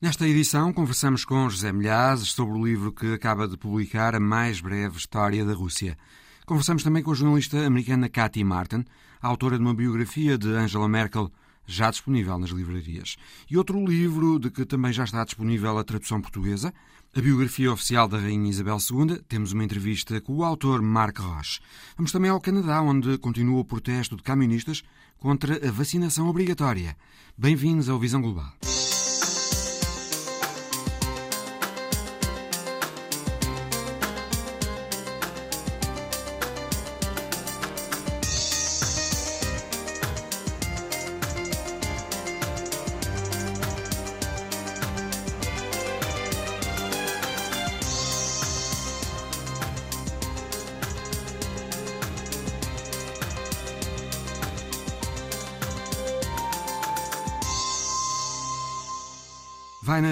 Nesta edição, conversamos com José Milhazes sobre o livro que acaba de publicar A Mais Breve História da Rússia. Conversamos também com a jornalista americana Cathy Martin, autora de uma biografia de Angela Merkel, já disponível nas livrarias. E outro livro de que também já está disponível a tradução portuguesa, a biografia oficial da Rainha Isabel II. Temos uma entrevista com o autor Marc Roche. Vamos também ao Canadá, onde continua o protesto de camionistas contra a vacinação obrigatória. Bem-vindos ao Visão Global.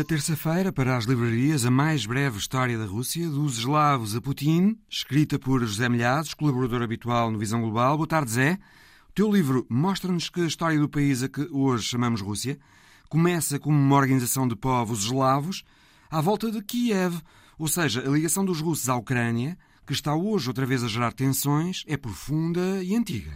Terça-feira para as livrarias a mais breve história da Rússia, dos eslavos a Putin, escrita por José Milhares, colaborador habitual no Visão Global. Boa tarde, Zé. O teu livro mostra-nos que a história do país a que hoje chamamos Rússia começa como uma organização de povos eslavos à volta de Kiev, ou seja, a ligação dos russos à Ucrânia, que está hoje outra vez a gerar tensões, é profunda e antiga.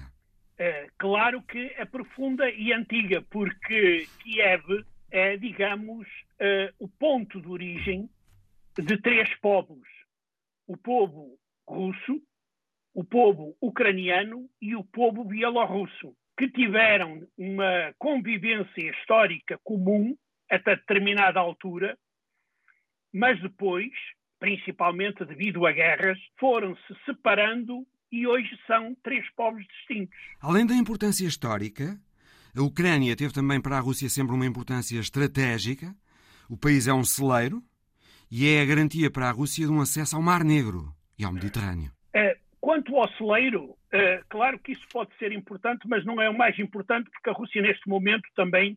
É, claro que é profunda e antiga, porque Kiev é, digamos, uh, o ponto de origem de três povos: o povo russo, o povo ucraniano e o povo bielorrusso, que tiveram uma convivência histórica comum até determinada altura, mas depois, principalmente devido a guerras, foram-se separando e hoje são três povos distintos. Além da importância histórica, a Ucrânia teve também para a Rússia sempre uma importância estratégica. O país é um celeiro e é a garantia para a Rússia de um acesso ao Mar Negro e ao Mediterrâneo. É, quanto ao celeiro, é, claro que isso pode ser importante, mas não é o mais importante, porque a Rússia, neste momento, também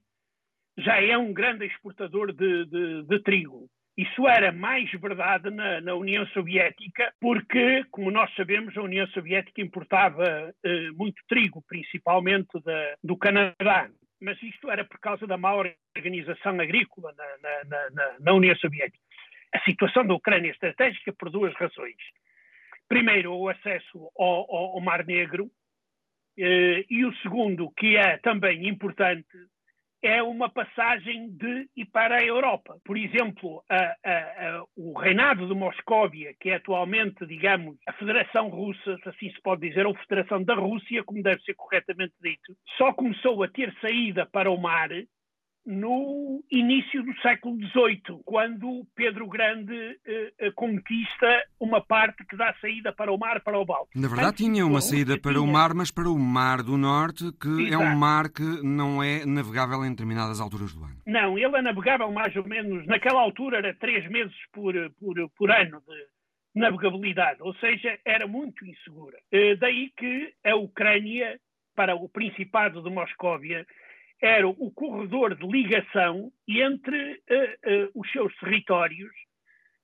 já é um grande exportador de, de, de trigo. Isso era mais verdade na, na, União Soviética, porque, como nós sabemos, a União Soviética importava eh, muito trigo, principalmente da, do Canadá. Mas isto era por causa da má organização agrícola na, na, na União Soviética. A situação da Ucrânia é estratégica por duas razões. Primeiro, o acesso ao, ao, ao Mar Negro, eh, e o segundo, que é também importante, é uma passagem de e para a Europa. Por exemplo, a, a, a, o reinado de Moscóvia, que é atualmente, digamos, a Federação Russa, se assim se pode dizer, ou Federação da Rússia, como deve ser corretamente dito, só começou a ter saída para o mar no início do século XVIII, quando Pedro Grande eh, conquista uma parte que dá saída para o mar, para o Báltico. Na verdade, Antes, tinha uma saída para tinha... o mar, mas para o Mar do Norte, que Exato. é um mar que não é navegável em determinadas alturas do ano. Não, ele é navegável mais ou menos, naquela altura era três meses por, por, por ano de navegabilidade, ou seja, era muito insegura. Eh, daí que a Ucrânia, para o Principado de Moscóvia, era o corredor de ligação entre uh, uh, os seus territórios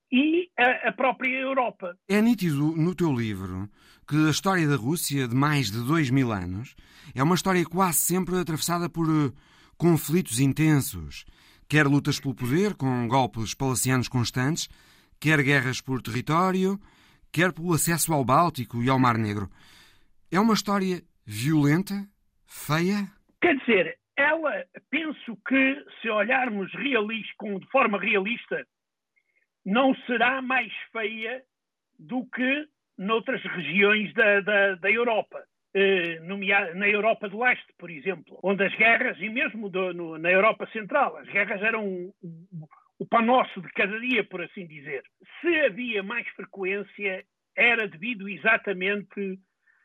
e a, a, própria Europa. É nítido no teu livro que a história da Rússia, de mais de dois mil anos, é uma história quase sempre atravessada por uh, conflitos intensos, quer lutas pelo poder, com golpes palacianos constantes, quer guerras por território, quer pelo acesso ao Báltico e ao Mar Negro. É uma história violenta, feia? Quer dizer, ela, penso que, se olharmos realista, de forma realista, não será mais feia do que noutras regiões da, da, da Europa. Eh, na Europa do Leste, por exemplo, onde as guerras, e mesmo do, no, na Europa Central, as guerras eram o pão nosso de cada dia, por assim dizer. Se havia mais frequência, era devido exatamente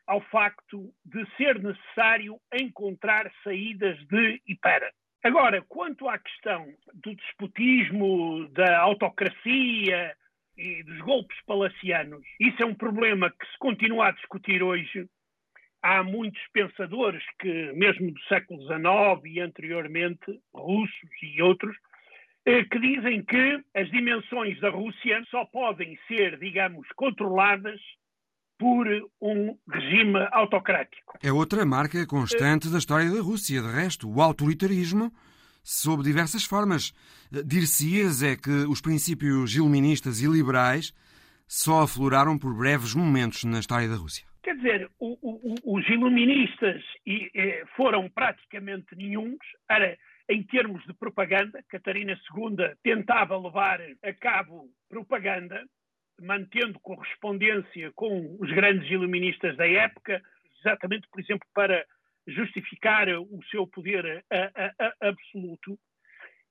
ao facto de ser necessário encontrar saídas de e para. Agora, quanto à questão do despotismo, da autocracia e dos golpes palacianos, isso é um problema que se continua a discutir hoje. Há muitos pensadores que, mesmo do século XIX e anteriormente, russos e outros, eh, que dizem que as dimensões da Rússia só podem ser, digamos, controladas por um regime autocrático. É outra marca constante da história da Rússia. De resto, o autoritarismo sob diversas formas. Dir-se-ias é que os princípios iluministas e liberais só afloraram por breves momentos na história da Rússia. Quer dizer, o, o, os iluministas e, e, foram praticamente nenhums. Era, em termos de propaganda, Catarina II tentava levar a cabo propaganda, mantendo correspondência com os grandes iluministas da época, exatamente, por exemplo, para justificar o seu poder a, a, a, absoluto.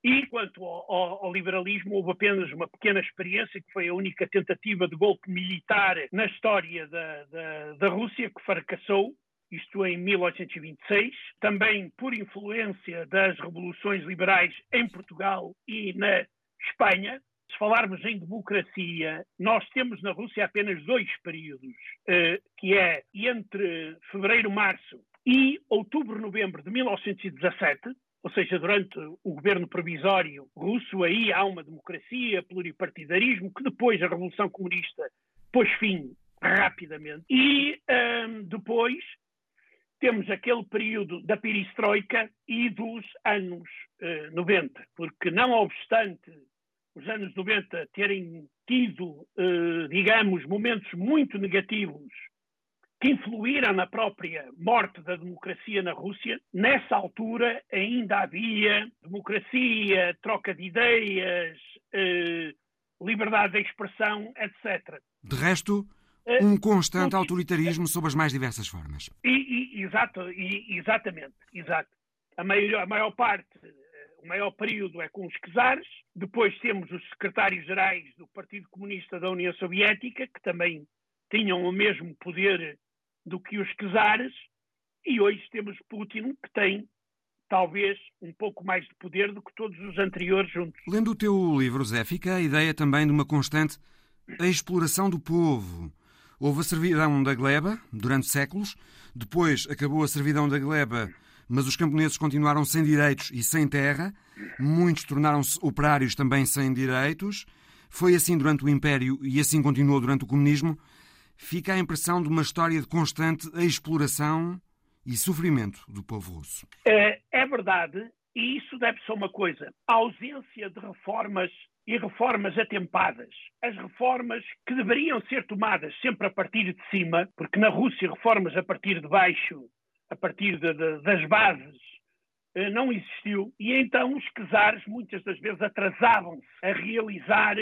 E quanto ao, ao, liberalismo, houve apenas uma pequena experiência, que foi a única tentativa de golpe militar na história da, da, da Rússia, que fracassou, isto em 1826, também por influência das revoluções liberais em Portugal e na Espanha. Se falarmos em democracia, nós temos na Rússia apenas dois períodos, eh, que é entre fevereiro-março e outubro-novembro de 1917, ou seja, durante o governo provisório russo, aí há uma democracia, pluripartidarismo, que depois a Revolução Comunista pôs fim rapidamente. E um, depois temos aquele período da perestroika e dos anos uh, 90, porque não obstante os anos 90 terem tido, uh, digamos, momentos muito negativos que influíram na própria morte da democracia na Rússia. Nessa altura ainda havia democracia, troca de ideias, eh, liberdade de expressão, etc. De resto, eh, um constante autoritarismo sob as mais diversas formas. E, e, exato, e, exatamente, exato. A maior, a maior parte, eh, o maior período é com os czares, depois temos os secretários-gerais do Partido Comunista da União Soviética, que também tinham o mesmo poder do que os czares, e hoje temos Putin, que tem talvez um pouco mais de poder do que todos os anteriores juntos. Lendo o teu livro, Zé, fica a ideia também de uma constante exploração do povo. Houve a servidão da gleba durante séculos, depois acabou a servidão da gleba, mas os camponeses continuaram sem direitos e sem terra, muitos tornaram-se operários também sem direitos. Foi assim durante o Império e assim continuou durante o comunismo fica a impressão de uma história de constante exploração e sofrimento do povo russo. É, é verdade, e isso deve-se a uma coisa: a ausência de reformas e reformas atempadas. As reformas que deveriam ser tomadas sempre a partir de cima, porque na Rússia reformas a partir de baixo, a partir de, de, das bases, eh, não existiu. E então os czares muitas das vezes atrasavam-se a realizar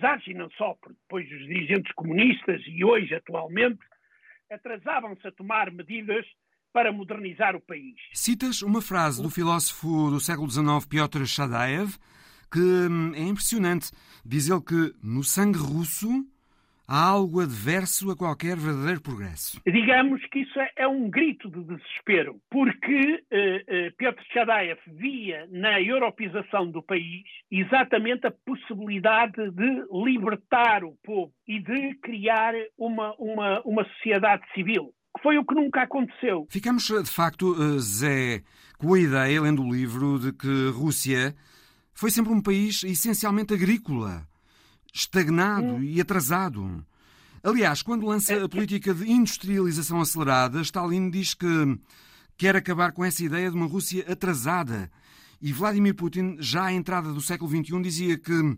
czares e não só, porque depois os dirigentes comunistas e hoje, atualmente, atrasavam-se a tomar medidas para modernizar o país. Citas uma frase do filósofo do século XIX, Piotr Shadaev, que hum, é impressionante. Diz ele que no sangue russo há algo adverso a qualquer verdadeiro progresso. Digamos que isso é, é um grito de desespero, porque uh, uh, Piotr Chadaev via na europeização do país exatamente a possibilidade de libertar o povo e de criar uma, uma, uma sociedade civil. Que foi o que nunca aconteceu. Ficamos, de facto, Zé, com a ideia, lendo o livro, de que Rússia foi sempre um país essencialmente agrícola estagnado hum. e atrasado. Aliás, quando lança a política de industrialização acelerada, Stalin diz que quer acabar com essa ideia de uma Rússia atrasada. E Vladimir Putin, já à entrada do século XXI, dizia que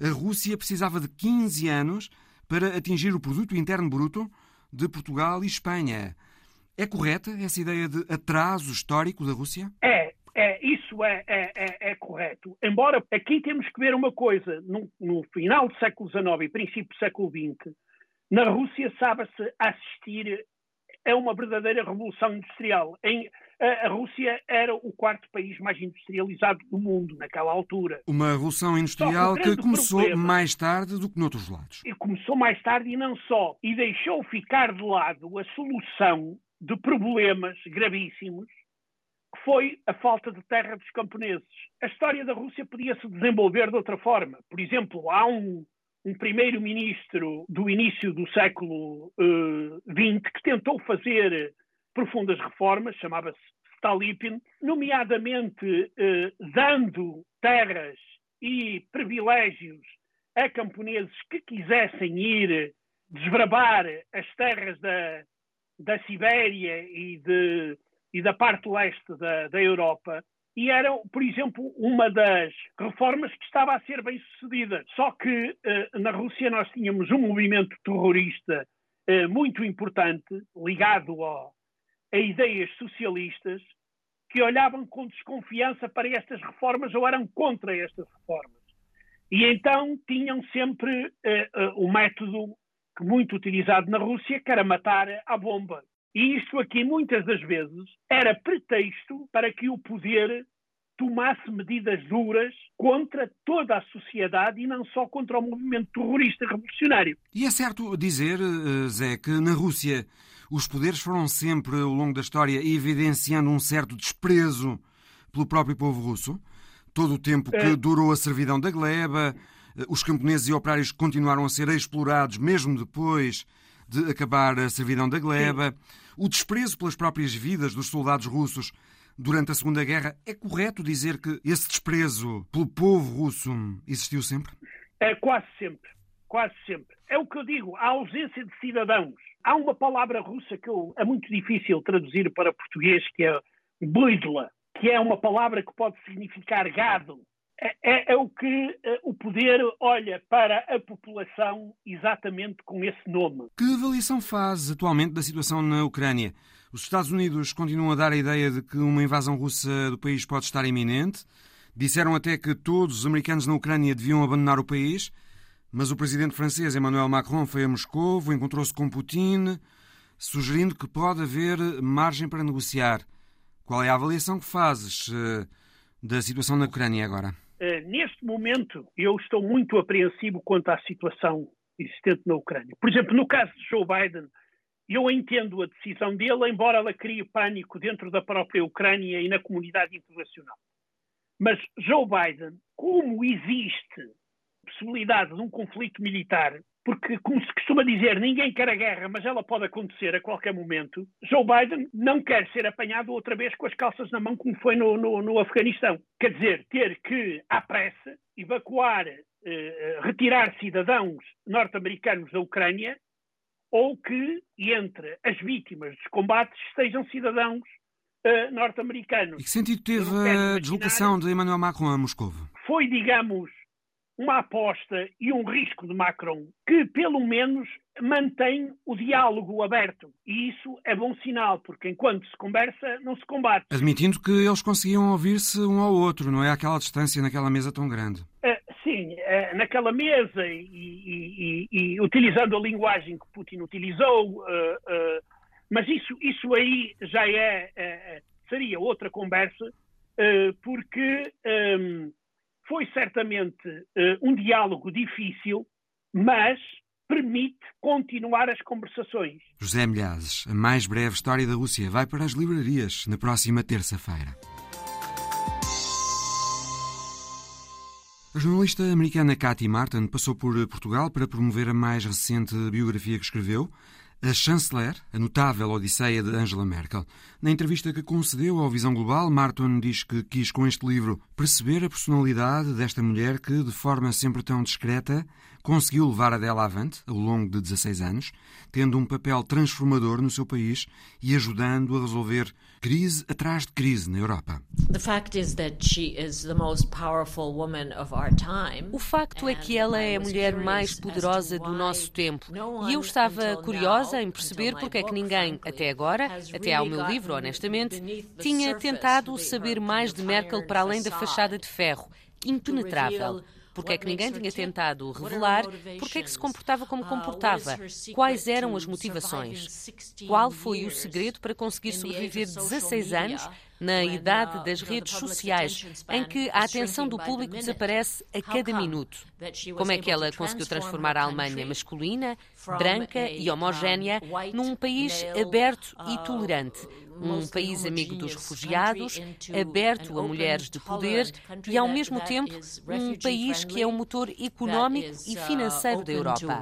a Rússia precisava de 15 anos para atingir o produto interno bruto de Portugal e Espanha. É correta essa ideia de atraso histórico da Rússia? É, é, isso é, é, é, é, correto. Embora aqui temos que ver uma coisa, no, no, final do século XIX e princípio do século XX, na Rússia sabe-se assistir a uma verdadeira revolução industrial. Em, a, a, Rússia era o quarto país mais industrializado do mundo naquela altura. Uma revolução industrial que começou problema, mais tarde do que noutros lados. E começou mais tarde e não só. E deixou ficar de lado a solução de problemas gravíssimos foi a falta de terra dos camponeses. A história da Rússia podia se desenvolver de outra forma. Por exemplo, há um, um primeiro-ministro do início do século XX uh, que tentou fazer profundas reformas, chamava-se Stolypin, nomeadamente uh, dando terras e privilégios a camponeses que quisessem ir desbravar as terras da, da Sibéria e de e da parte leste da, da Europa, e era, por exemplo, uma das reformas que estava a ser bem sucedida. Só que uh, na Rússia nós tínhamos um movimento terrorista uh, muito importante, ligado ao, a ideias socialistas, que olhavam com desconfiança para estas reformas ou eram contra estas reformas. E então tinham sempre uh, o método muito utilizado na Rússia, que era matar à bomba. E isto aqui, muitas das vezes, era pretexto para que o poder tomasse medidas duras contra toda a sociedade e não só contra o movimento terrorista revolucionário. E é certo dizer, eh, Zé, que na Rússia os poderes foram sempre, ao longo da história, evidenciando um certo desprezo pelo próprio povo russo? Todo o tempo que é. durou a servidão da gleba, eh, os camponeses e operários continuaram a ser explorados mesmo depois de acabar a servidão da gleba. Sim o desprezo pelas próprias vidas dos soldados russos durante a Segunda Guerra. É correto dizer que esse desprezo pelo povo russo existiu sempre? É quase sempre. Quase sempre. É o que eu digo, a ausência de cidadãos. Há uma palavra russa que eu, é muito difícil traduzir para português, que é blidla, que é uma palavra que pode significar gado. É, é, é, o que é, o poder olha para a população exatamente com esse nome. Que avaliação faz atualmente da situação na Ucrânia? Os Estados Unidos continuam a dar a ideia de que uma invasão russa do país pode estar iminente. Disseram até que todos os americanos na Ucrânia deviam abandonar o país, mas o presidente francês Emmanuel Macron foi a Moscou, encontrou-se com Putin, sugerindo que pode haver margem para negociar. Qual é a avaliação que fazes uh, da situação na Ucrânia agora? Neste momento, eu estou muito apreensivo quanto à situação existente na Ucrânia. Por exemplo, no caso de Joe Biden, eu entendo a decisão dele, embora ela crie pânico dentro da própria Ucrânia e na comunidade internacional. Mas Joe Biden, como existe possibilidade de um conflito militar, porque, como se costuma dizer, ninguém quer a guerra, mas ela pode acontecer a qualquer momento. Joe Biden não quer ser apanhado outra vez com as calças na mão, como foi no, no, no Afeganistão. Quer dizer, ter que, à pressa, evacuar, eh, retirar cidadãos norte-americanos da Ucrânia, ou que, entre as vítimas dos combates, estejam cidadãos eh, norte-americanos. E que sentido teve a deslocação de Emmanuel Macron a Moscou? Foi, digamos, uma aposta e um risco de Macron que, pelo menos, mantém o diálogo aberto. E isso é bom sinal, porque enquanto se conversa, não se combate. Admitindo que eles conseguiam ouvir-se um ao outro, não é? Aquela distância naquela mesa tão grande. Uh, sim, uh, naquela mesa e, e, e, e, utilizando a linguagem que Putin utilizou, uh, mas isso, isso aí já é, seria outra conversa, porque. Um, foi certamente uh, um diálogo difícil, mas permite continuar as conversações. José Milhazes, a mais breve história da Rússia, vai para as livrarias na próxima terça-feira. A jornalista americana Cathy Martin passou por Portugal para promover a mais recente biografia que escreveu, a chanceler, a notável Odisseia de Angela Merkel. Na entrevista que concedeu ao Visão Global, Martin diz que quis com este livro perceber a personalidade desta mulher que, de forma sempre tão discreta, conseguiu levar a dela avante ao longo de 16 anos, tendo um papel transformador no seu país e ajudando a resolver crise atrás de crise na Europa. O facto é que ela é a mulher mais poderosa do nosso tempo. e eu estava curiosa em perceber porque é que ninguém, até agora, até ao meu livro, honestamente, tinha tentado saber mais de Merkel para além da fachada de ferro, impenetrável porque é que ninguém tinha tentado revelar porque é que se comportava como comportava, quais eram as motivações, qual foi o segredo para conseguir sobreviver 16 anos na idade das redes sociais, em que a atenção do público desaparece a cada minuto. Como é que ela conseguiu transformar a Alemanha masculina, branca e homogénea num país aberto e tolerante? Um país amigo dos refugiados, aberto a mulheres de poder e, ao mesmo tempo, um país que é o motor económico e financeiro da Europa.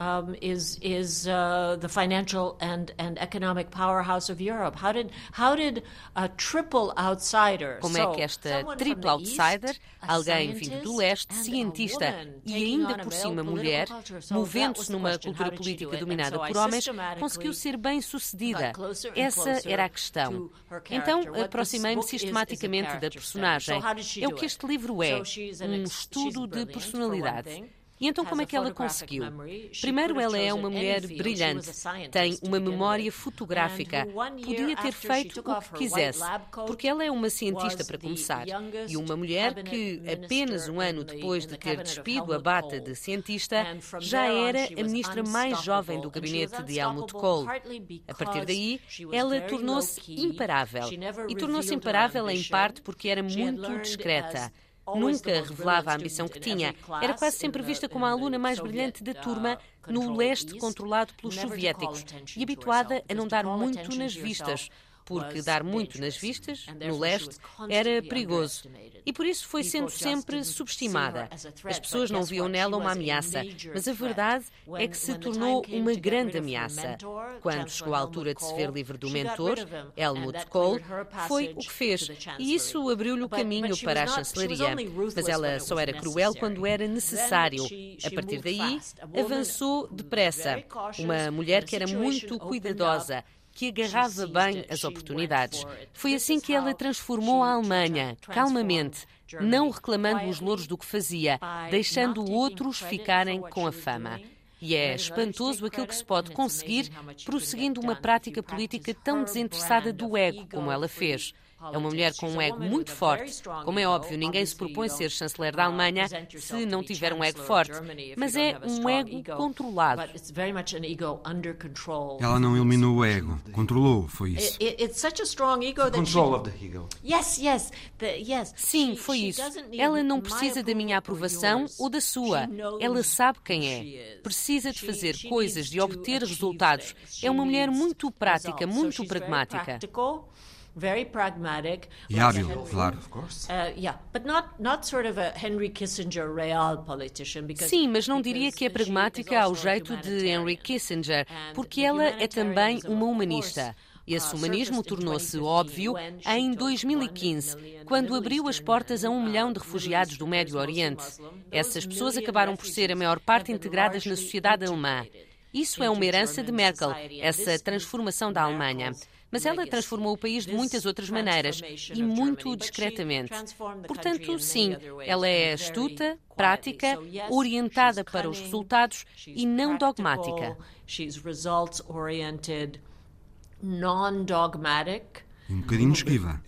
Um, is is uh, the financial and and economic powerhouse of Europe. How did how did a triple outsider? Como é que esta triple outsider, alguém vindo do leste, cientista e ainda por cima mulher, movendo-se numa cultura política dominada por homens, conseguiu ser bem sucedida? Essa era a questão. Então aproximei-me sistematicamente da personagem. É o que este livro é, um estudo de personalidade. E então como é que ela conseguiu? Primeiro, ela é uma mulher brilhante, tem uma memória fotográfica, podia ter feito o que quisesse, porque ela é uma cientista para começar, e uma mulher que, apenas um ano depois de ter despido a bata de cientista, já era a ministra mais jovem do gabinete de Helmut Kohl. A partir daí, ela tornou-se imparável. E tornou-se imparável em parte porque era muito discreta. Nunca revelava a ambição que tinha. Era quase sempre vista como a aluna mais brilhante da turma no leste controlado pelos soviéticos e habituada a não dar muito nas vistas porque dar muito nas vistas, no leste, era perigoso. E por isso foi sendo sempre subestimada. As pessoas não viam nela uma ameaça, mas a verdade é que se tornou uma grande ameaça. Quando chegou a altura de se ver livre do mentor, Helmut Kohl, foi o que fez. E isso abriu-lhe o caminho para a chancelaria. Mas ela só era cruel quando era necessário. A partir daí, avançou depressa. Uma mulher que era muito cuidadosa que agarrava bem as oportunidades. Foi assim que ela transformou a Alemanha, calmamente, não reclamando os louros do que fazia, deixando outros ficarem com a fama. E é espantoso aquilo que se pode conseguir prosseguindo uma prática política tão desinteressada do ego como ela fez. É uma mulher com um ego muito forte. Como é óbvio, ninguém se propõe ser chanceler da Alemanha se não tiver um ego forte. Mas é um ego controlado. Ela não eliminou o ego, controlou, foi isso. Control of the ego. Sim, foi isso. Ela não precisa da minha aprovação ou da sua. Ela sabe quem é. Precisa de fazer coisas, de obter resultados. É uma mulher muito prática, muito pragmática. Very pragmatic. E hábil, claro. Uh, yeah, but not not sort of a Henry Kissinger real politician because Sim, mas não diria que é pragmática ao jeito de Henry Kissinger, porque ela é também uma humanista. Esse humanismo tornou-se óbvio em 2015, quando abriu as portas a um milhão de refugiados do Médio Oriente. Essas pessoas acabaram por ser a maior parte integradas na sociedade alemã. Isso é uma herança de Merkel, essa transformação da Alemanha. Mas ela transformou o país de muitas outras maneiras e muito discretamente. Portanto, sim, ela é astuta, prática, orientada para os resultados e não dogmática. Um bocadinho esquiva.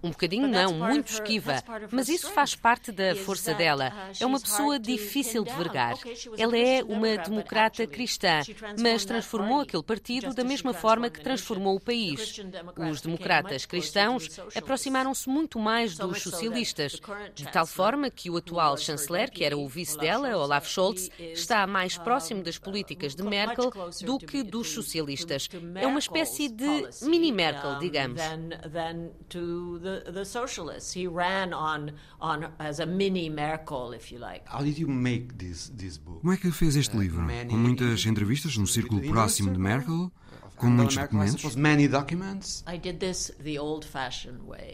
Um bocadinho não, muito esquiva. Mas isso faz parte da força dela. Uh, é uma pessoa difícil de vergar. Ela é uma democrata cristã, mas transformou aquele partido da mesma forma que transformou o país. Os democratas cristãos aproximaram-se muito mais dos socialistas, de tal forma que o atual chanceler, que era o vice dela, Olaf Scholz, está mais próximo das políticas de Merkel do que dos socialistas. É uma espécie de mini-Merkel, digamos than than to the the socialists. He ran on on as a mini Merkel, if you like. How did you make this this book? Como é que fez este livro? Com muitas entrevistas no círculo próximo de Merkel? com muitos documentos?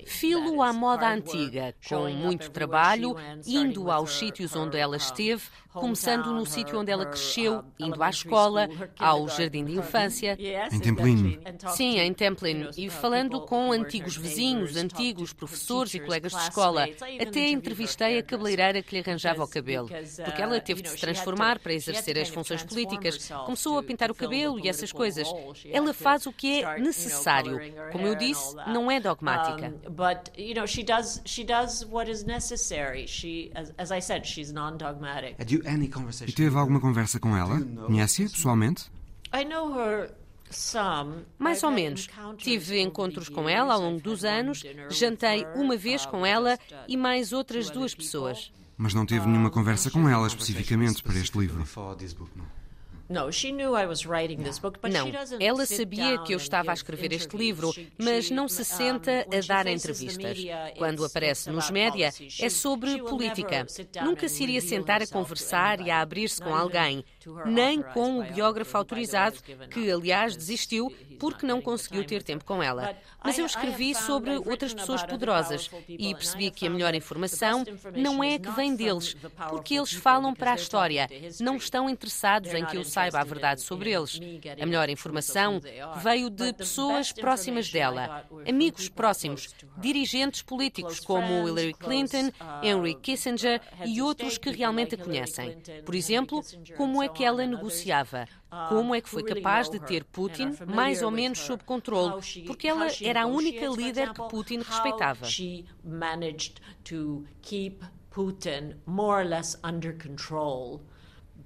Filo à moda antiga, com muito trabalho, indo aos sítios onde ela esteve, começando no sítio onde ela cresceu, indo à escola, ao jardim de infância. Em Templin. Sim, em Templin. E falando com antigos vizinhos, antigos professores e colegas de escola. Até entrevistei a cabeleireira que lhe arranjava o cabelo, porque ela teve de se transformar para exercer as funções políticas. Começou a pintar o cabelo e essas coisas. Ela faz o que é necessário. Como eu disse, não é dogmática. But, you know, she does she does what is necessary. She as I said, she's non-dogmatic. E teve alguma conversa com ela? Conhece-a pessoalmente? Mais ou menos. Tive encontros com ela ao longo dos anos, jantei uma vez com ela e mais outras duas pessoas. Mas não teve nenhuma conversa com ela especificamente para este livro? Não, ela sabia que eu estava a escrever este livro, mas não se senta a dar entrevistas. Quando aparece nos média, é sobre política. Nunca se iria sentar a conversar e a abrir-se com alguém, nem com o biógrafo autorizado, que, aliás, desistiu porque não conseguiu ter tempo com ela. Mas eu escrevi sobre outras pessoas poderosas e percebi que a melhor informação não é a que vem deles, porque eles falam para a história, não estão interessados em que eu saiba a verdade sobre eles. A melhor informação veio de pessoas próximas dela, amigos próximos, dirigentes políticos como Hillary Clinton, Henry Kissinger e outros que realmente a conhecem. Por exemplo, como é que ela negociava. Como é que foi capaz de ter Putin mais ou menos sob controle? Porque ela era a única líder que Putin respeitava. Putin more or less under control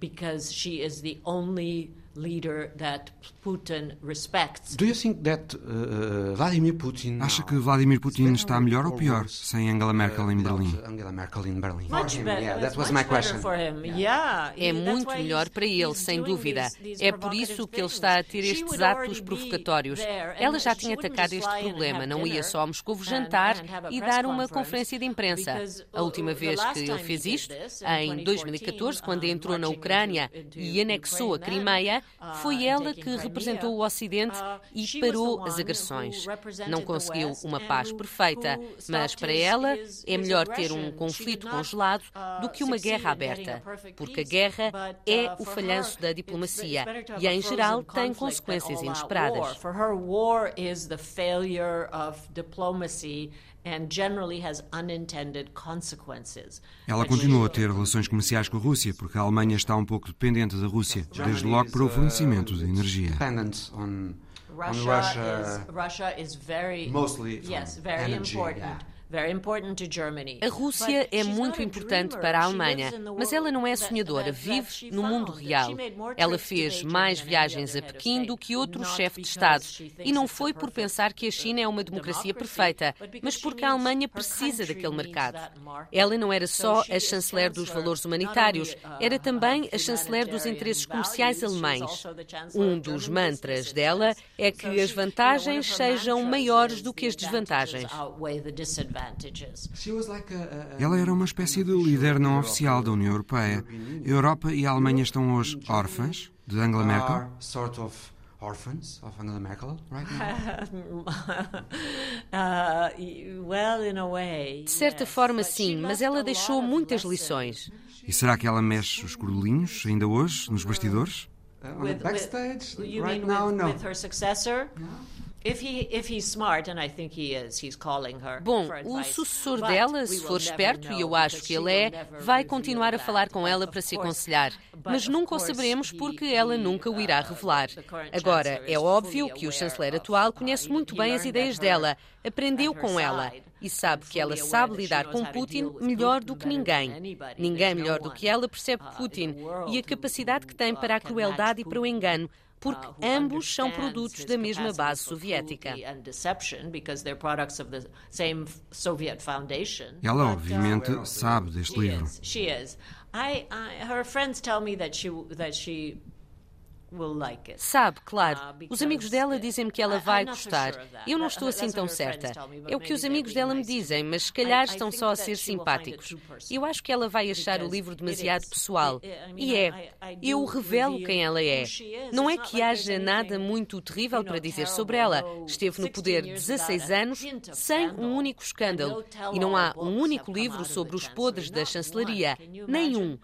because she is the only leader that Putin respects. Do you think that uh, Vladimir Putin Acha que Vladimir Putin está melhor ou pior sem Angela Merkel em Berlim? Angela Merkel in Berlin. Much better. Yeah, that was my question. Yeah. É muito melhor para ele, sem dúvida. É por isso que ele está a ter estes atos provocatórios. Ela já tinha atacado este problema, não ia só a Moscou jantar e dar uma conferência de imprensa. A última vez que ele fez isto, em 2014, quando entrou na Ucrânia e anexou a Crimeia, foi ela que representou o Ocidente e parou as agressões. Não conseguiu uma paz perfeita, mas para ela é melhor ter um conflito congelado do que uma guerra aberta, porque a guerra é o falhanço da diplomacia e, em geral, tem consequências inesperadas. Ela continua a ter relações comerciais com a Rússia, porque a Alemanha está um pouco dependente da Rússia, desde logo para o fornecimento de energia. Russia, is very mostly yes, very important. A Rússia é muito importante para a Alemanha, mas ela não é sonhadora, vive no mundo real. Ela fez mais viagens a Pequim do que outro chefe de Estado. E não foi por pensar que a China é uma democracia perfeita, mas porque a Alemanha precisa daquele mercado. Ela não era só a chanceler dos valores humanitários, era também a chanceler dos interesses comerciais alemães. Um dos mantras dela é que as vantagens sejam maiores do que as desvantagens. Ela era uma espécie de líder não oficial da União Europeia. A Europa e a Alemanha estão hoje órfãs de Angela Merkel? orphans of Angela Merkel right now? uh, De certa forma, sim, mas ela deixou muitas lições. E será que ela mexe os cordelinhos ainda hoje, nos bastidores? Uh, on the backstage, right now, no. With her successor? Bom, o sucessor dela, se for esperto, e eu acho que ele é, vai continuar a falar com ela para se aconselhar. Mas nunca o saberemos porque ela nunca o irá uh, revelar. Agora, é óbvio que o chanceler atual uh, conhece muito bem as ideias dela, aprendeu com ela e sabe que ela sabe lidar com Putin melhor do que ninguém. Ninguém melhor do que ela percebe uh, Putin. E a capacidade que tem para a crueldade e para o engano porque ambos são produtos da mesma base soviética. Ela, obviamente, sabe deste livro. Sabe, claro. Uh, os amigos dela dizem-me que ela vai gostar. Eu não estou assim tão certa. É o que os amigos dela me dizem, mas se calhar estão só a ser simpáticos. Eu acho que ela vai achar o livro demasiado pessoal. E é. Eu revelo quem ela é. Não é que haja nada muito terrível para dizer sobre ela. Esteve no poder 16 anos sem um único escândalo. E não há um único livro sobre os podres da chancelaria. Nenhum.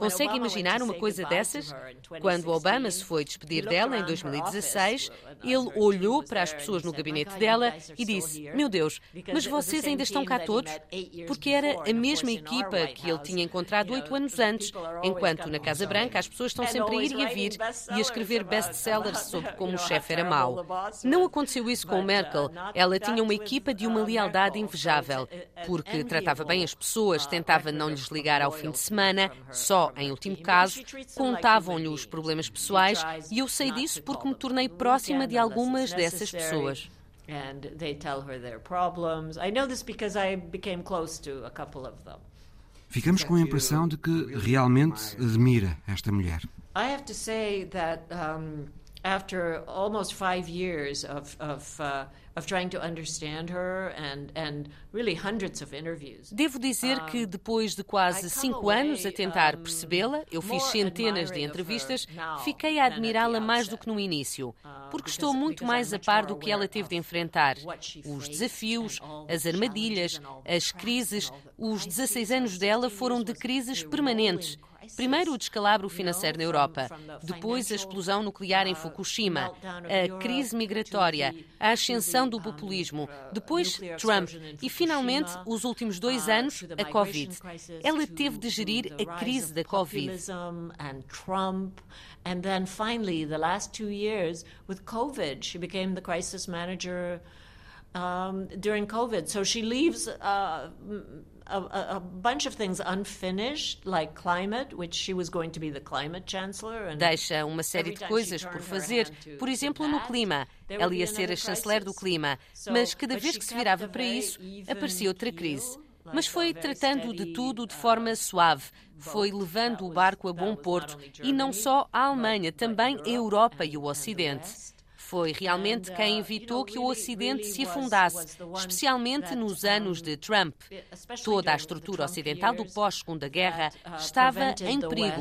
Consegue imaginar uma coisa dessas? Quando Obama se foi despedir dela em 2016, ele olhou para as pessoas no gabinete dela e disse: Meu Deus, mas vocês ainda estão cá todos? Porque era a mesma equipa que ele tinha encontrado oito anos antes, enquanto na Casa Branca as pessoas estão sempre a ir e a vir e a escrever best-sellers sobre como o chefe era mau. Não aconteceu isso com Merkel. Ela tinha uma equipa de uma lealdade invejável, porque tratava bem as pessoas, tentava não lhes ligar ao fim de semana, só em último caso, contavam-lhe os problemas pessoais e eu sei disso porque me tornei próxima de algumas dessas pessoas. Ficamos com a impressão de que realmente admira esta mulher. I have to say that um, after almost five years of, of uh, Devo dizer que depois de quase cinco anos a tentar percebê-la, eu fiz centenas de entrevistas, fiquei a admirá-la mais do que no início, uh, porque estou muito mais a par do que ela teve de enfrentar. Os desafios, as armadilhas, as crises, os 16 anos dela foram de crises permanentes Primeiro, o descalabro financeiro na Europa, depois, a explosão nuclear em Fukushima, a crise migratória, a ascensão do populismo, depois, Trump e, finalmente, os últimos dois anos, a Covid. Ela teve de gerir a crise da Covid. COVID, manager um, during COVID. So she leaves uh, a, a, bunch of things unfinished, like climate, which she was going to be the climate chancellor. Deixa uma série de coisas por fazer, por exemplo, no clima. Ela ia ser a chanceler do clima, mas cada vez que se virava para isso, aparecia outra crise. Mas foi tratando de tudo de forma suave, foi levando o barco a bom porto, e não só a Alemanha, também a Europa e o Ocidente. Foi realmente quem uh, evitou que o Ocidente se afundasse, especialmente nos anos de Trump. Toda a estrutura ocidental do pós-Segunda Guerra uh, estava em perigo.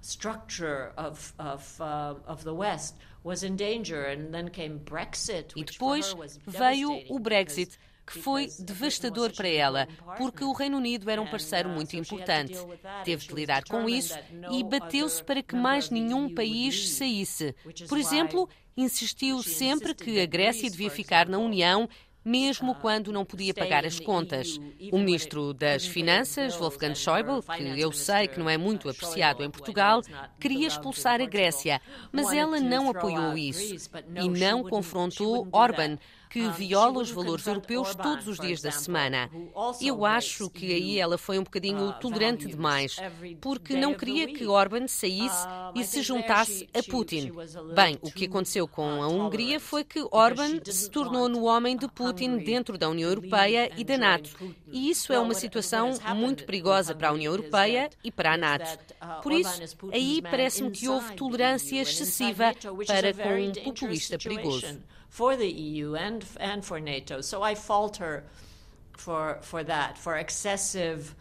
structure of, of, uh, of the West was in danger, and then came Brexit, e depois veio o Brexit, que foi devastador para ela, porque o Reino Unido era um parceiro muito importante. Teve de lidar com isso e bateu-se para que mais nenhum país saísse. Por exemplo, insistiu sempre que a Grécia devia ficar na União mesmo quando não podia pagar as contas. O ministro das Finanças, Wolfgang Schäuble, que eu sei que não é muito apreciado em Portugal, queria expulsar a Grécia, mas ela não apoiou isso e não confrontou Orban, que viola os valores europeus todos os dias da semana. Eu acho que aí ela foi um bocadinho tolerante demais, porque não queria que Orban saísse e se juntasse a Putin. Bem, o que aconteceu com a Hungria foi que Orban se tornou no homem de Putin dentro da União Europeia e da NATO. E isso é uma situação muito perigosa para a União Europeia e para a NATO. Por isso, aí parece-me que houve tolerância excessiva para com um populista perigoso for the EU and, and for NATO. So I fault her for, for that, for excessive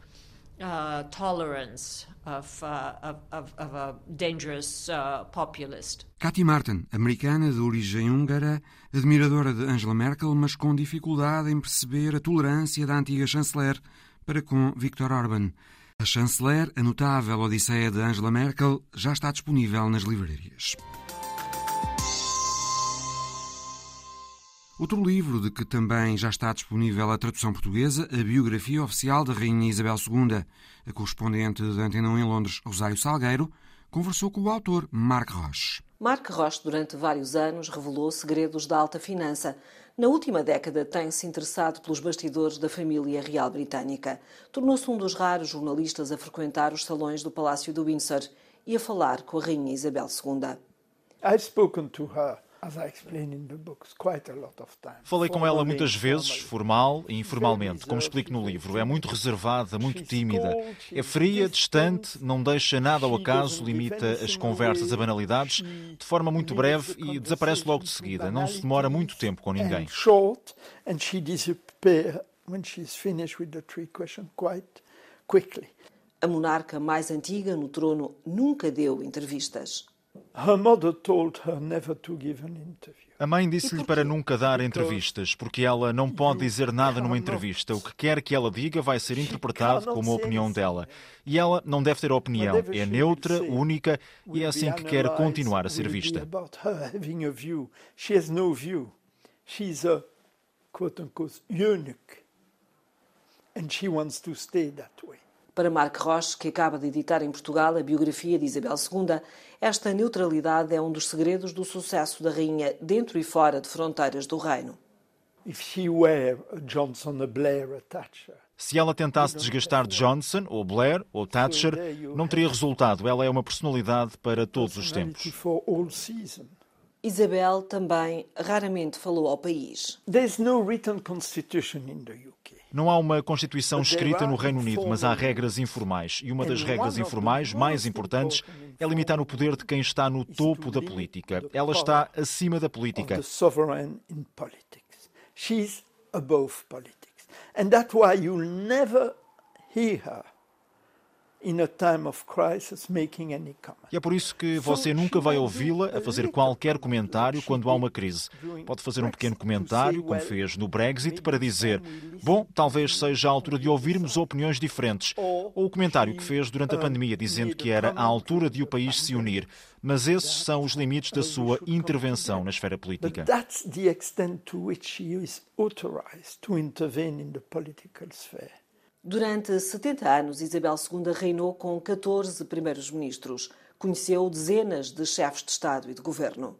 uh, tolerance of, uh, of, of, of, a dangerous uh, populist. Martin, americana de origem húngara, admiradora de Angela Merkel, mas com dificuldade em perceber a tolerância da antiga chanceler para com Viktor Orban. A chanceler, a notável Odisseia de Angela Merkel, já está disponível nas livrarias. Outro livro de que também já está disponível a tradução portuguesa, a biografia oficial da Rainha Isabel II. A correspondente da Antena 1 em Londres, Rosário Salgueiro, conversou com o autor, Marc Roche. Marc Roche, durante vários anos, revelou segredos da alta finança. Na última década, tem-se interessado pelos bastidores da família real britânica. Tornou-se um dos raros jornalistas a frequentar os salões do Palácio de Windsor e a falar com a Rainha Isabel II. I've spoken to her Falei com ela muitas vezes, formal e informalmente, como explico no livro. É muito reservada, muito tímida. É fria, distante, não deixa nada ao acaso, limita as conversas a banalidades de forma muito breve e desaparece logo de seguida. Não se demora muito tempo com ninguém. A monarca mais antiga no trono nunca deu entrevistas. A mãe disse-lhe para nunca dar entrevistas, porque ela não pode dizer nada numa entrevista. O que quer que ela diga vai ser interpretado como a opinião dela. E ela não deve ter opinião. É neutra, única e é assim que quer continuar a ser vista. And she wants to stay that way. Para Marc Roche, que acaba de editar em Portugal a biografia de Isabel II, esta neutralidade é um dos segredos do sucesso da rainha dentro e fora de fronteiras do reino. Se ela tentasse desgastar Johnson, ou Blair, ou Thatcher, não teria resultado. Ela é uma personalidade para todos os tempos. Isabel também raramente falou ao país. There's no written constitution in the UK. Não há uma Constituição escrita no Reino Unido, mas há regras informais. E uma das regras informais mais importantes é limitar o poder de quem está no topo da política. Ela está acima da política. She's above politics. And that's why you'll never hear her e é por isso que você nunca vai ouvi-la a fazer qualquer comentário quando há uma crise. Pode fazer um pequeno comentário, como fez no Brexit, para dizer: Bom, talvez seja a altura de ouvirmos opiniões diferentes. Ou o comentário que fez durante a pandemia, dizendo que era a altura de o país se unir. Mas esses são os limites da sua intervenção na esfera política. That's the extent to which she is authorized to intervene in the political sphere. Durante 70 anos, Isabel II reinou com 14 primeiros-ministros. Conheceu dezenas de chefes de Estado e de governo.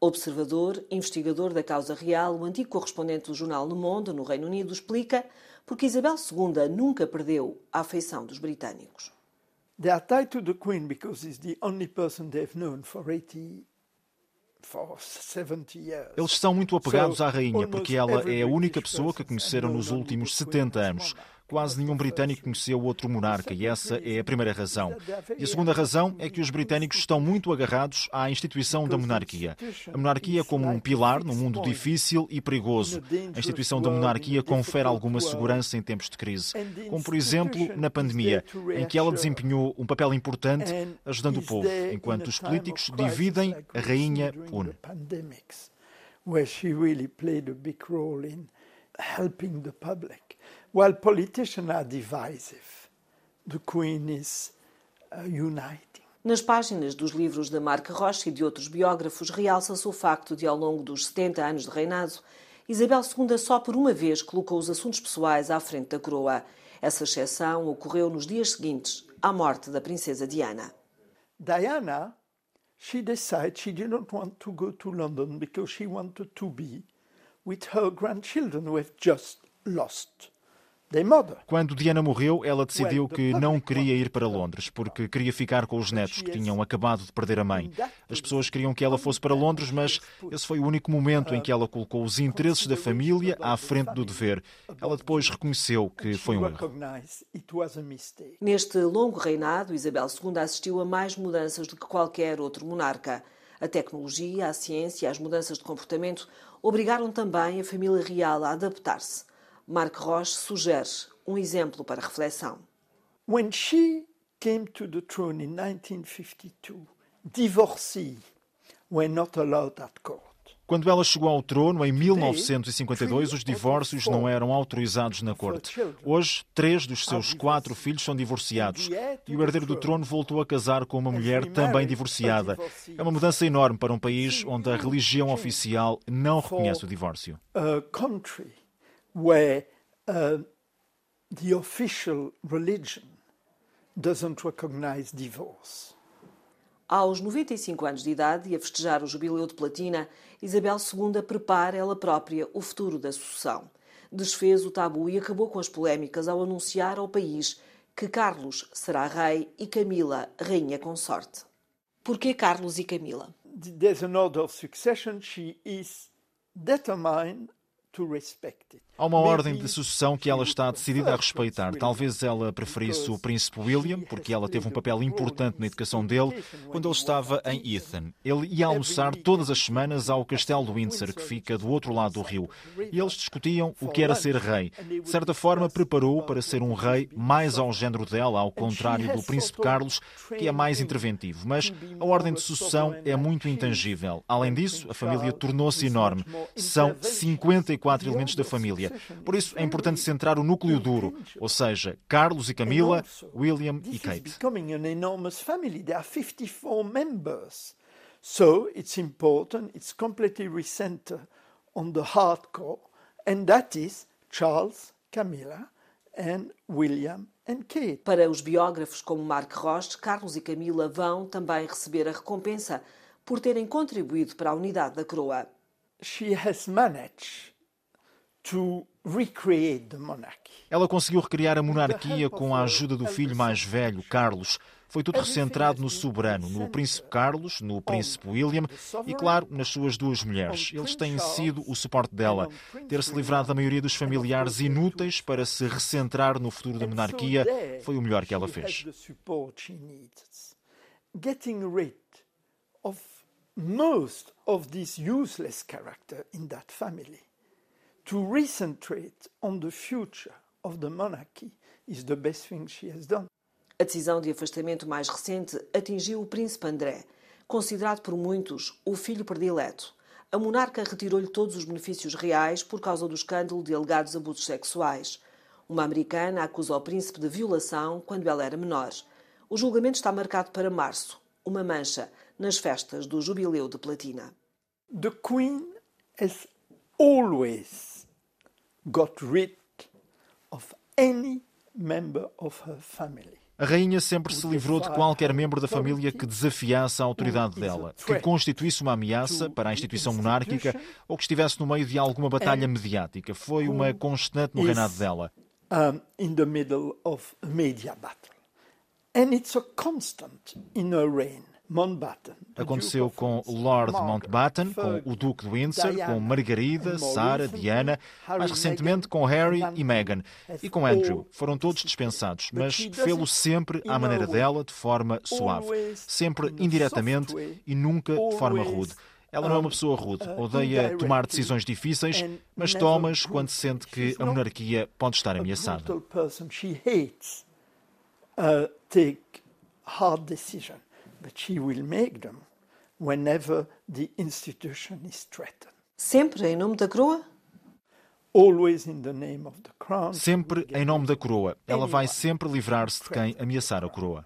Observador, investigador da causa real, o antigo correspondente do jornal Le Monde, no Reino Unido, explica porque Isabel II nunca perdeu a afeição dos britânicos. They are tied to the Queen because it's the only person they've known for 80 eles são muito apegados à rainha, porque ela é a única pessoa que conheceram nos últimos 70 anos. Quase nenhum britânico conheceu outro monarca e essa é a primeira razão. E a segunda razão é que os britânicos estão muito agarrados à instituição da monarquia. A monarquia como um pilar num mundo difícil e perigoso. A instituição da monarquia confere alguma segurança em tempos de crise, como por exemplo na pandemia, em que ela desempenhou um papel importante ajudando o povo, enquanto os políticos dividem, a rainha une. Where she really played a big role in helping the public. While politicians are divisive, the Queen is uh, uniting. Nas páginas dos livros de Marc Roche e de outros biógrafos, realça-se o facto de, ao longo dos 70 anos de reinado, Isabel II só por uma vez colocou os assuntos pessoais à frente da coroa. Essa exceção ocorreu nos dias seguintes à morte da princesa Diana. Diana, she decided she didn't want to go to London because she wanted to be with her grandchildren who have just lost quando Diana morreu, ela decidiu que não queria ir para Londres, porque queria ficar com os netos que tinham acabado de perder a mãe. As pessoas queriam que ela fosse para Londres, mas esse foi o único momento em que ela colocou os interesses da família à frente do dever. Ela depois reconheceu que foi um erro. Neste longo reinado, Isabel II assistiu a mais mudanças do que qualquer outro monarca. A tecnologia, a ciência e as mudanças de comportamento obrigaram também a família real a adaptar-se. Marc Roche sugere um exemplo para reflexão. When she came to the throne in 1952, divorcees were not allowed at court. Quando ela chegou ao trono, em 1952, os divórcios não eram autorizados na corte. Hoje, três dos seus quatro filhos são divorciados e o herdeiro do trono voltou a casar com uma mulher também divorciada. É uma mudança enorme para um país onde a religião oficial não reconhece o divórcio where uh, the official religion doesn't recognize divorce. Aos 95 anos de idade e a festejar o jubileu de platina, Isabel II prepara ela própria o futuro da sucessão. Desfez o tabu e acabou com as polémicas ao anunciar ao país que Carlos será rei e Camila rainha consorte. Por que Carlos e Camila? There's an order of succession. She is determined Há uma ordem de sucessão que ela está decidida a respeitar. Talvez ela preferisse o príncipe William, porque ela teve um papel importante na educação dele quando ele estava em Ethan. Ele ia almoçar todas as semanas ao castelo de Windsor, que fica do outro lado do rio. E eles discutiam o que era ser rei. De certa forma, preparou-o para ser um rei mais ao género dela, ao contrário do príncipe Carlos, que é mais interventivo. Mas a ordem de sucessão é muito intangível. Além disso, a família tornou-se enorme. São 54 quatro elementos da família. Por isso é importante centrar o núcleo duro, ou seja, Carlos e Camila, William e Kate. So it's important, it's completely recentered on the hardcore, and that is Charles, Camilla and William and Kate. Para os biógrafos como Mark Roche, Carlos e Camila vão também receber a recompensa por terem contribuído para a unidade da coroa. She has managed to recreate the monarchy. Ela conseguiu recriar a monarquia com a ajuda do filho mais velho, Carlos. Foi tudo recentrado no soberano, no príncipe Carlos, no príncipe William e, claro, nas suas duas mulheres. Eles têm sido o suporte dela. Ter-se livrado da maioria dos familiares inúteis para se recentrar no futuro da monarquia foi o melhor que ela fez. Getting rid of most of this useless character in that family to recentrate on the future of the monarchy is the best thing she has done. A decisão de afastamento mais recente atingiu o príncipe André, considerado por muitos o filho predileto. A monarca retirou-lhe todos os benefícios reais por causa do escândalo de alegados abusos sexuais. Uma americana acusa o príncipe de violação quando ela era menor. O julgamento está marcado para março, uma mancha nas festas do Jubileu de Platina. The Queen has always got rid of any member of her family. A rainha sempre se livrou de qualquer membro da família que desafiasse a autoridade dela, que constituísse uma ameaça para a instituição monárquica ou que estivesse no meio de alguma batalha mediática. Foi uma constante no reinado dela. In the middle of media battle. And it's a constant in her reign. Aconteceu com Lord Mountbatten, com o Duque de Windsor, com Margarida, Sarah, Diana, mais recentemente com Harry e Meghan. E com Andrew. Foram todos dispensados, mas fê-lo sempre à maneira dela, de forma suave, sempre indiretamente e nunca de forma rude. Ela não é uma pessoa rude, uh, odeia tomar decisões difíceis, mas toma-as quando sente que a monarquia pode estar ameaçada. But she will make them whenever the institution is threatened. Sempre em nome da coroa? Always in the name of the crown. Sempre em nome da coroa. Ela vai sempre livrar-se de quem ameaçar a coroa.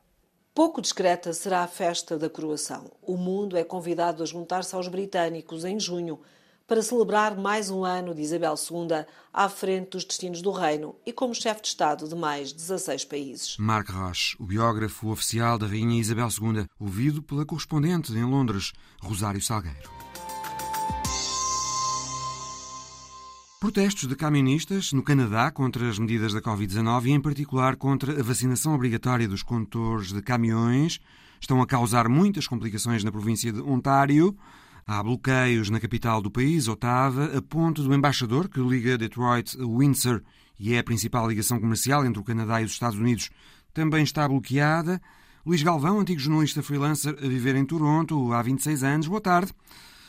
Pouco discreta será a festa da coroação. O mundo é convidado a juntar-se aos britânicos em junho para celebrar mais um ano de Isabel II à frente dos destinos do reino e como chefe de Estado de mais 16 países. Marc Roche, o biógrafo oficial da Rainha Isabel II, ouvido pela correspondente em Londres, Rosário Salgueiro. Protestos de camionistas no Canadá contra as medidas da Covid-19 e, em particular, contra a vacinação obrigatória dos condutores de caminhões estão a causar muitas complicações na província de Ontário. Há bloqueios na capital do país, Ottawa, a ponto do embaixador que liga Detroit a Windsor e é a principal ligação comercial entre o Canadá e os Estados Unidos, também está bloqueada. Luís Galvão, antigo jornalista freelancer a viver em Toronto há 26 anos. Boa tarde.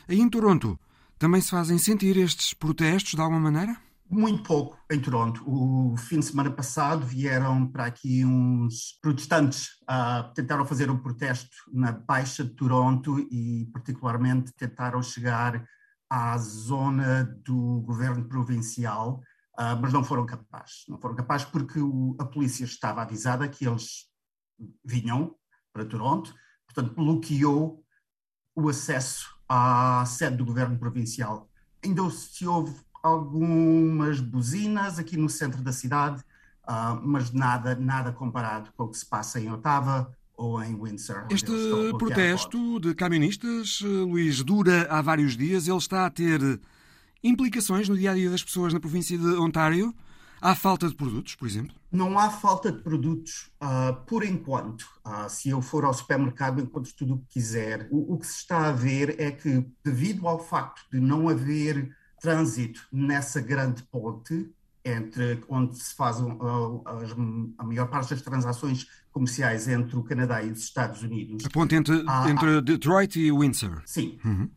Aí em Toronto, também se fazem sentir estes protestos de alguma maneira? Muito pouco em Toronto. O fim de semana passado vieram para aqui uns protestantes uh, tentaram fazer um protesto na Baixa de Toronto e particularmente tentaram chegar à zona do governo provincial, uh, mas não foram capazes. Não foram capazes porque o, a polícia estava avisada que eles vinham para Toronto, portanto bloqueou o acesso à sede do governo provincial. Ainda se houve algumas buzinas aqui no centro da cidade, uh, mas nada, nada comparado com o que se passa em Ottawa ou em Windsor. Este protesto de camionistas, eh, Luís, dura há vários dias. Ele está a ter implicações no dia a dia das pessoas na província de Ontário. Há falta de produtos, por exemplo? Não há falta de produtos uh, por enquanto. Uh, se eu for ao supermercado, encontro tudo o que quiser. O, o, que se está a ver é que, devido ao facto de não haver trânsito nessa grande ponte entre onde se fazem a, maior parte das transações comerciais entre o Canadá e os Estados Unidos. A ponte entre, há, entre Detroit e Windsor. Sim. Uhum.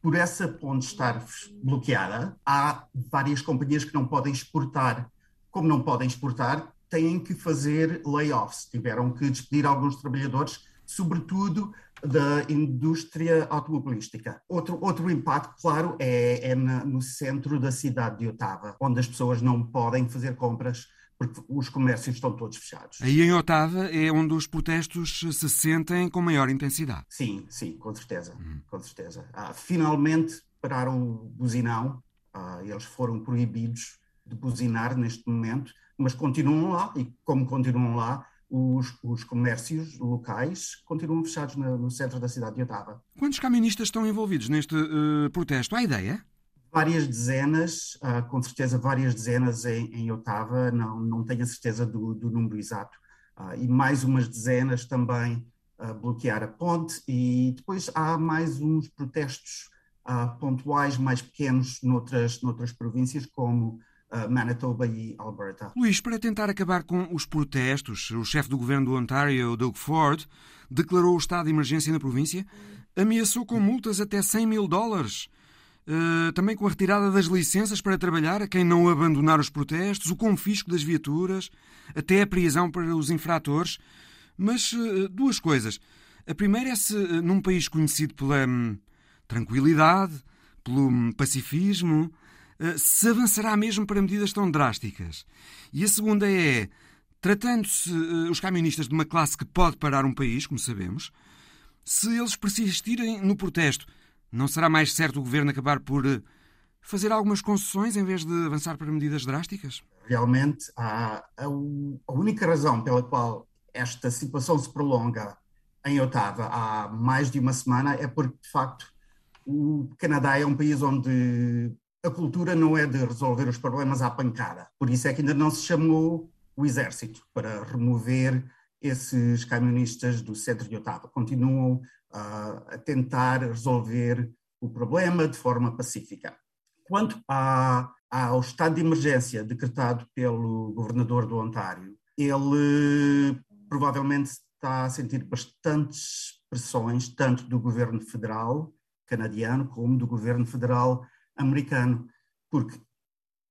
Por essa ponte estar bloqueada, há várias companhias que não podem exportar. Como não podem exportar, têm que fazer layoffs. Tiveram que despedir alguns trabalhadores, sobretudo da indústria automobilística. Outro, outro impacto, claro, é, é na, no centro da cidade de Ottawa, onde as pessoas não podem fazer compras porque os comércios estão todos fechados. Aí em Ottawa é onde os protestos se sentem com maior intensidade. Sim, sim, com certeza, hum. com certeza. Ah, finalmente pararam o buzinão, ah, eles foram proibidos de buzinar neste momento, mas continuam lá e como continuam lá, os, os comércios locais continuam fechados no, no, centro da cidade de Ottawa. Quantos caministas estão envolvidos neste uh, protesto? Há ideia? Várias dezenas, uh, com certeza várias dezenas em, em Ottawa, não, não tenho a certeza do, do número exato, e mais umas dezenas também a bloquear a ponte, e depois há mais uns protestos pontuais mais pequenos noutras, noutras províncias, como uh, Manitoba e Alberta. Luís, para tentar acabar com os protestos, o chefe do governo do Ontário, Doug Ford, declarou o estado de emergência na província, ameaçou com multas até 100 mil dólares. Uh, também com a retirada das licenças para trabalhar a quem não abandonar os protestos, o confisco das viaturas, até a prisão para os infratores. Mas uh, duas coisas. A primeira é se, uh, num país conhecido pela hum, tranquilidade, pelo hum, pacifismo, eh, se avançará mesmo para medidas tão drásticas. E a segunda é, tratando-se eh, os camionistas de uma classe que pode parar um país, como sabemos, se eles persistirem no protesto, não será mais certo o governo acabar por eh, fazer algumas concessões em vez de avançar para medidas drásticas? Realmente, a, a, única razão pela qual esta situação se prolonga em Ottawa há mais de uma semana é porque, de facto, o Canadá é um país onde a cultura não é de resolver os problemas à pancada. Por isso é que ainda não se chamou o exército para remover esses camionistas do centro de Ottawa. Continuam uh, a tentar resolver o problema de forma pacífica. Quanto ao estado de emergência decretado pelo governador do Ontário, ele provavelmente está a sentir bastantes pressões, tanto do governo federal canadiano como do governo federal americano, porque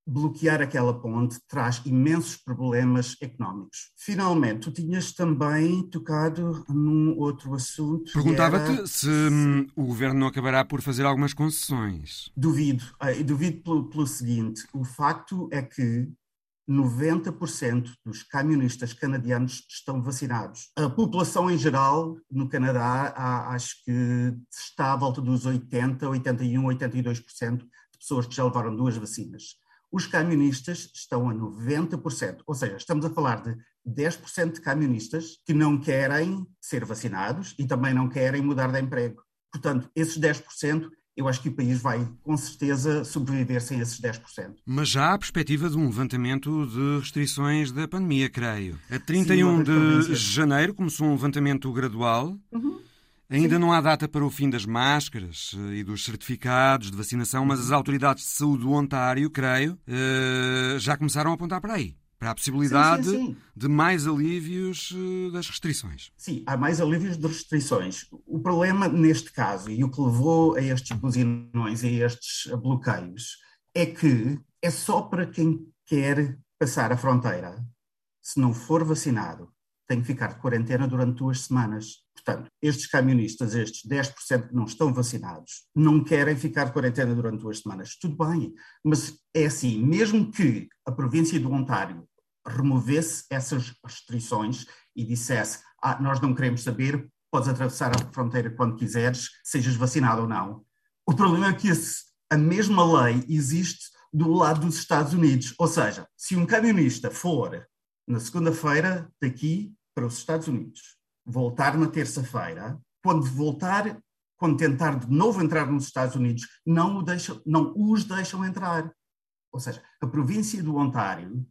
bloquear aquela ponte traz imensos problemas económicos. Finalmente, tu tinhas também tocado num outro assunto. Perguntava-te era... se hum, o governo não acabará por fazer algumas concessões. Duvido. Ah, duvido pelo, pelo seguinte: o facto é que 90% dos camionistas canadianos estão vacinados. A população em geral no Canadá acho que está à volta dos 80, 81, 82% de pessoas que já levaram duas vacinas. Os camionistas estão a 90%, ou seja, estamos a falar de 10% de camionistas que não querem ser vacinados e também não querem mudar de emprego. Portanto, esses 10% eu acho que o país vai, com certeza, sobreviver sem esses 10%. Mas já há a perspectiva de um levantamento de restrições da pandemia, creio. A 31 Sim, de janeiro começou um levantamento gradual. Uhum. Ainda Sim. não há data para o fim das máscaras eh, e dos certificados de vacinação, mas as autoridades de saúde do Ontário, creio, eh, já começaram a apontar para aí para a possibilidade sim, sim, sim. de mais alívios eh, das restrições. Sim, há mais alívios de restrições. O problema neste caso, e o que levou a estes buzinões e a estes bloqueios, é que é só para quem quer passar a fronteira. Se não for vacinado, tem que ficar de quarentena durante duas semanas. Portanto, estes camionistas, estes 10% que não estão vacinados, não querem ficar de quarentena durante duas semanas. Tudo bem, mas é assim, mesmo que a província do Ontário removesse essas restrições e dissesse: ah, nós não queremos saber, podes atravessar a fronteira quando quiseres, sejas vacinado ou não. O problema é que esse, a mesma lei existe do lado dos Estados Unidos. Ou seja, se um camionista for na segunda-feira daqui para os Estados Unidos, voltar na terça-feira, quando voltar, quando tentar de novo entrar nos Estados Unidos, não, deixam, não os deixam entrar. Ou seja, a província do Ontário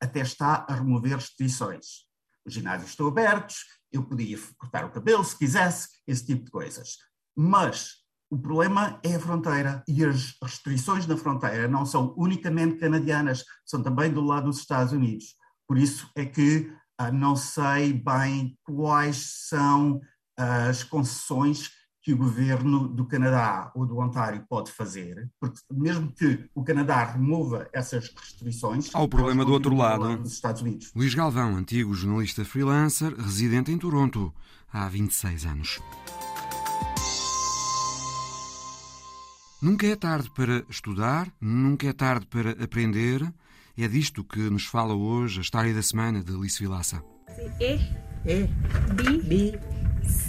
até está a remover restrições. Os ginásios estão abertos, eu podia cortar o cabelo se quisesse, esse tipo de coisas. Mas o problema é a fronteira e as restrições na fronteira não são unicamente canadianas, são também do lado dos Estados Unidos. Por isso é que ah, não sei bem quais são as concessões que o governo do Canadá ou do Ontário pode fazer, porque mesmo que o Canadá remova essas restrições, há o problema do outro lado. dos Estados Unidos. Luís Galvão, antigo jornalista freelancer, residente em Toronto há 26 anos. Nunca é tarde para estudar, nunca é tarde para aprender. É disto que nos fala hoje a história da semana de Alice Vilaça. E, e, bi, bi,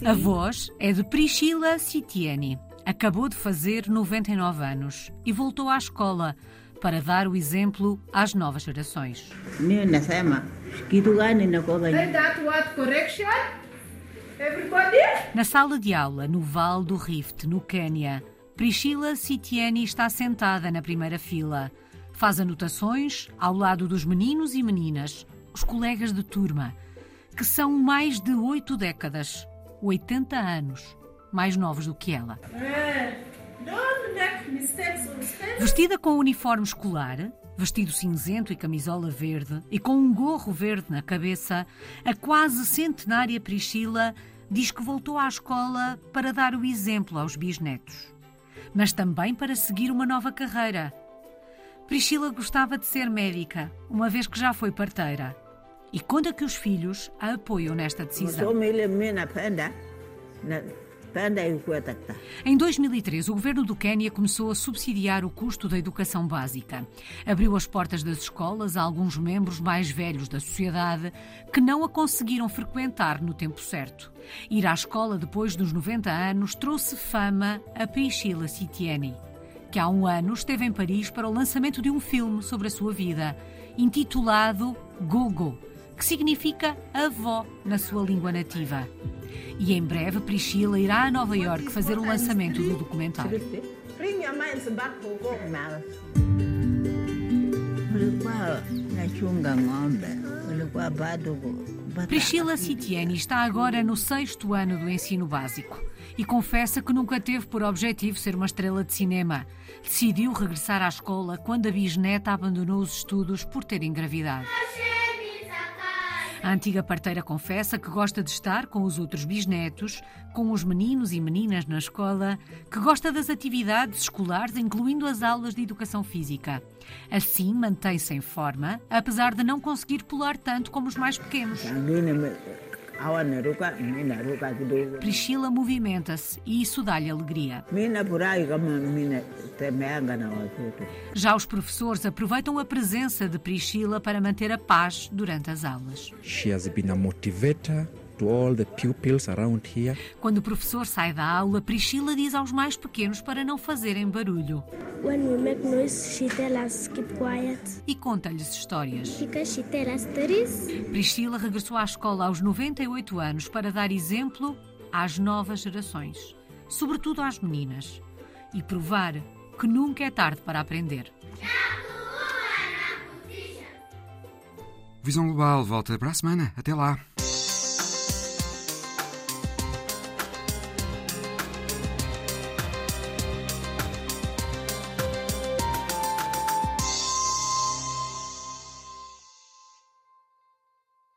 a voz é de Priscila Sitieni. Acabou de fazer 99 anos e voltou à escola para dar o exemplo às novas gerações. Na sala de aula, no Val do Rift, no Quênia, Priscila Sitieni está sentada na primeira fila. Faz anotações ao lado dos meninos e meninas, os colegas de turma. que são mais de oito décadas, 80 anos, mais novos do que ela. Vestida com uniforme escolar, vestido cinzento e camisola verde e com um gorro verde na cabeça, a quase centenária Priscila diz que voltou à escola para dar o exemplo aos bisnetos, mas também para seguir uma nova carreira. Priscila gostava de ser médica, uma vez que já foi parteira, e conta que os filhos a apoiam nesta decisão. Em 2003, o governo do Quênia começou a subsidiar o custo da educação básica. Abriu as portas das escolas a alguns membros mais velhos da sociedade que não a conseguiram frequentar no tempo certo. Ir à escola depois dos 90 anos trouxe fama a Priscila Sitieni, que há um ano esteve em Paris para o lançamento de um filme sobre a sua vida, intitulado Gogo, que significa avó na sua língua nativa. E em breve Priscila irá a Nova York fazer o lançamento do documentário. Priscila Sitieni está agora no sexto ano do ensino básico e confessa que nunca teve por objetivo ser uma estrela de cinema. Decidiu regressar à escola quando a bisneta abandonou os estudos por ter engravidado. A antiga parteira confessa que gosta de estar com os outros bisnetos, com os meninos e meninas na escola, que gosta das atividades escolares, incluindo as aulas de educação física. Assim, mantém-se em forma, apesar de não conseguir pular tanto como os mais pequenos. Priscila movimenta-se e isso dá-lhe alegria. Já os professores aproveitam a presença de Priscila para manter a paz durante as aulas. She has been a motivator to all the pupils around here. Quando o professor sai da aula, Priscila diz aos mais pequenos para não fazerem barulho. When we make noise, she tell us keep quiet. E conta-lhes histórias. Because she tell us stories. Priscila regressou à escola aos 98 anos para dar exemplo às novas gerações, sobretudo às meninas, e provar que nunca é tarde para aprender. Visão Global volta para a semana. Até lá.